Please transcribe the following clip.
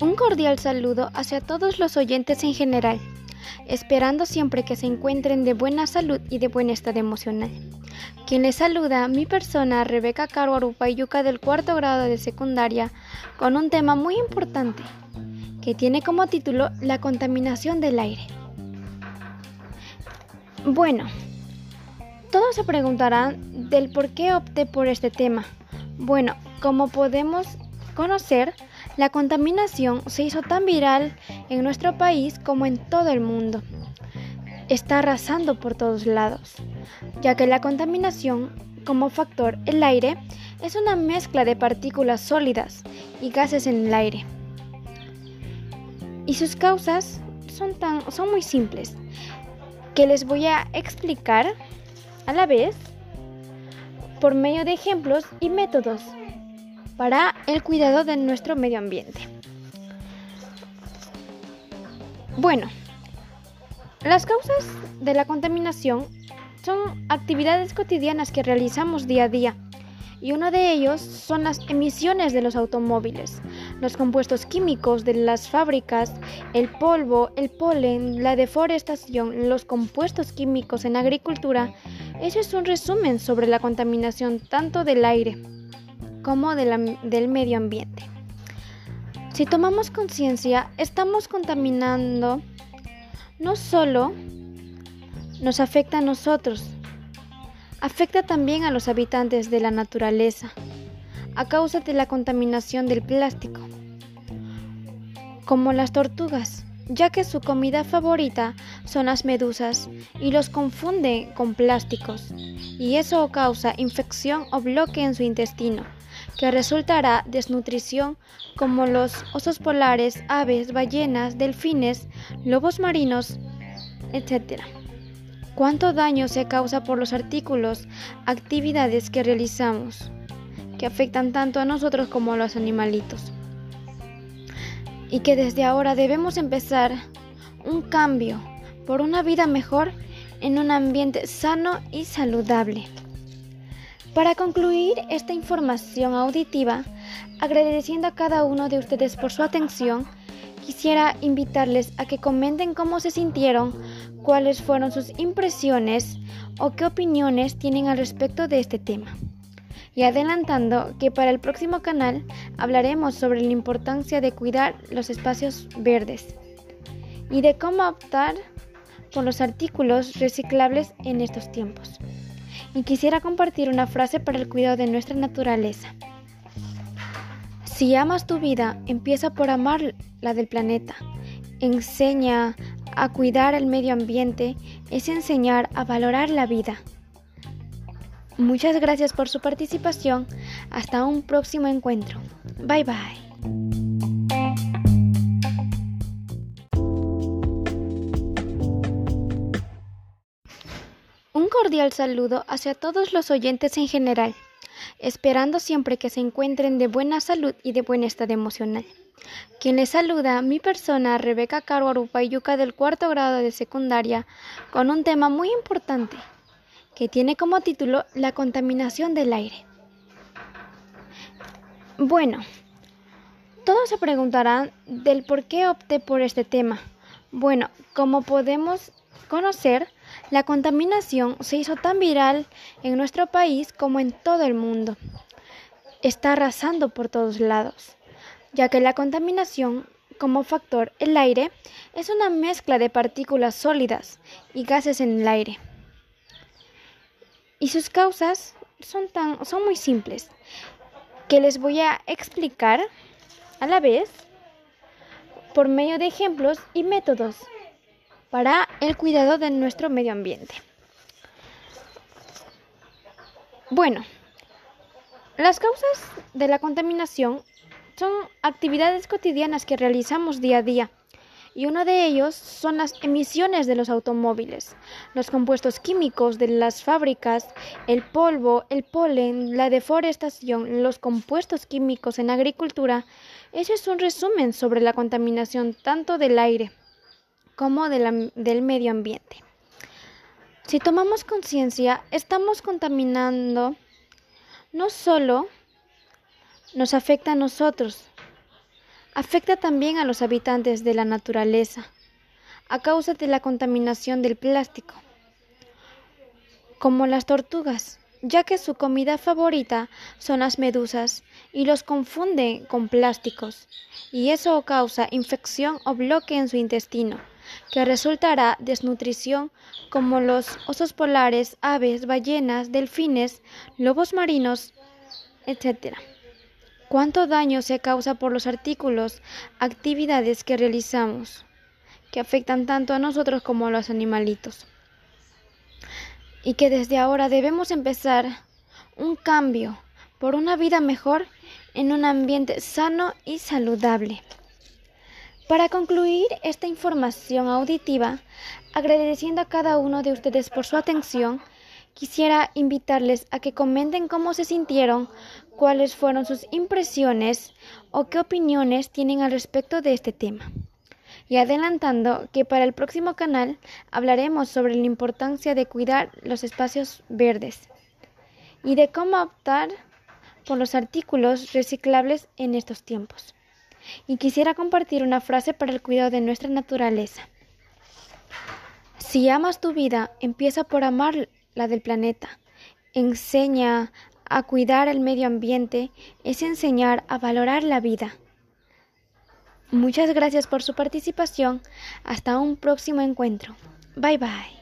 Un cordial saludo hacia todos los oyentes en general, esperando siempre que se encuentren de buena salud y de buen estado emocional. Quien les saluda, mi persona, Rebeca Caro Arupayuca del cuarto grado de secundaria, con un tema muy importante, que tiene como título La contaminación del aire. Bueno, todos se preguntarán del por qué opté por este tema. Bueno, como podemos conocer, la contaminación se hizo tan viral en nuestro país como en todo el mundo. Está arrasando por todos lados, ya que la contaminación como factor el aire es una mezcla de partículas sólidas y gases en el aire. Y sus causas son, tan, son muy simples, que les voy a explicar a la vez por medio de ejemplos y métodos para el cuidado de nuestro medio ambiente. Bueno, las causas de la contaminación son actividades cotidianas que realizamos día a día y uno de ellos son las emisiones de los automóviles, los compuestos químicos de las fábricas, el polvo, el polen, la deforestación, los compuestos químicos en agricultura. Eso es un resumen sobre la contaminación tanto del aire como del medio ambiente. Si tomamos conciencia, estamos contaminando no solo nos afecta a nosotros, afecta también a los habitantes de la naturaleza a causa de la contaminación del plástico, como las tortugas, ya que su comida favorita son las medusas y los confunde con plásticos, y eso causa infección o bloque en su intestino, que resultará desnutrición como los osos polares, aves, ballenas, delfines, lobos marinos, etc cuánto daño se causa por los artículos, actividades que realizamos, que afectan tanto a nosotros como a los animalitos. Y que desde ahora debemos empezar un cambio por una vida mejor en un ambiente sano y saludable. Para concluir esta información auditiva, agradeciendo a cada uno de ustedes por su atención, quisiera invitarles a que comenten cómo se sintieron cuáles fueron sus impresiones o qué opiniones tienen al respecto de este tema. Y adelantando que para el próximo canal hablaremos sobre la importancia de cuidar los espacios verdes y de cómo optar por los artículos reciclables en estos tiempos. Y quisiera compartir una frase para el cuidado de nuestra naturaleza. Si amas tu vida, empieza por amar la del planeta. Enseña a cuidar el medio ambiente es enseñar a valorar la vida. Muchas gracias por su participación. Hasta un próximo encuentro. Bye bye. Un cordial saludo hacia todos los oyentes en general, esperando siempre que se encuentren de buena salud y de buen estado emocional. Quien les saluda, mi persona, Rebeca Caro Arupayuca del cuarto grado de secundaria, con un tema muy importante, que tiene como título La contaminación del aire. Bueno, todos se preguntarán del por qué opté por este tema. Bueno, como podemos conocer, la contaminación se hizo tan viral en nuestro país como en todo el mundo. Está arrasando por todos lados ya que la contaminación como factor el aire es una mezcla de partículas sólidas y gases en el aire. Y sus causas son, tan, son muy simples, que les voy a explicar a la vez por medio de ejemplos y métodos para el cuidado de nuestro medio ambiente. Bueno, las causas de la contaminación son actividades cotidianas que realizamos día a día y uno de ellos son las emisiones de los automóviles, los compuestos químicos de las fábricas, el polvo, el polen, la deforestación, los compuestos químicos en agricultura. Eso es un resumen sobre la contaminación tanto del aire como del medio ambiente. Si tomamos conciencia, estamos contaminando no solo nos afecta a nosotros. Afecta también a los habitantes de la naturaleza a causa de la contaminación del plástico, como las tortugas, ya que su comida favorita son las medusas y los confunde con plásticos, y eso causa infección o bloque en su intestino, que resultará desnutrición como los osos polares, aves, ballenas, delfines, lobos marinos, etc. ¿Cuánto daño se causa por los artículos, actividades que realizamos? que afectan tanto a nosotros como a los animalitos. Y que desde ahora debemos empezar un cambio por una vida mejor en un ambiente sano y saludable. Para concluir esta información auditiva, agradeciendo a cada uno de ustedes por su atención, quisiera invitarles a que comenten cómo se sintieron, cuáles fueron sus impresiones o qué opiniones tienen al respecto de este tema y adelantando que para el próximo canal hablaremos sobre la importancia de cuidar los espacios verdes y de cómo optar por los artículos reciclables en estos tiempos. Y quisiera compartir una frase para el cuidado de nuestra naturaleza. Si amas tu vida, empieza por amar la del planeta. Enseña a cuidar el medio ambiente, es enseñar a valorar la vida. Muchas gracias por su participación. Hasta un próximo encuentro. Bye bye.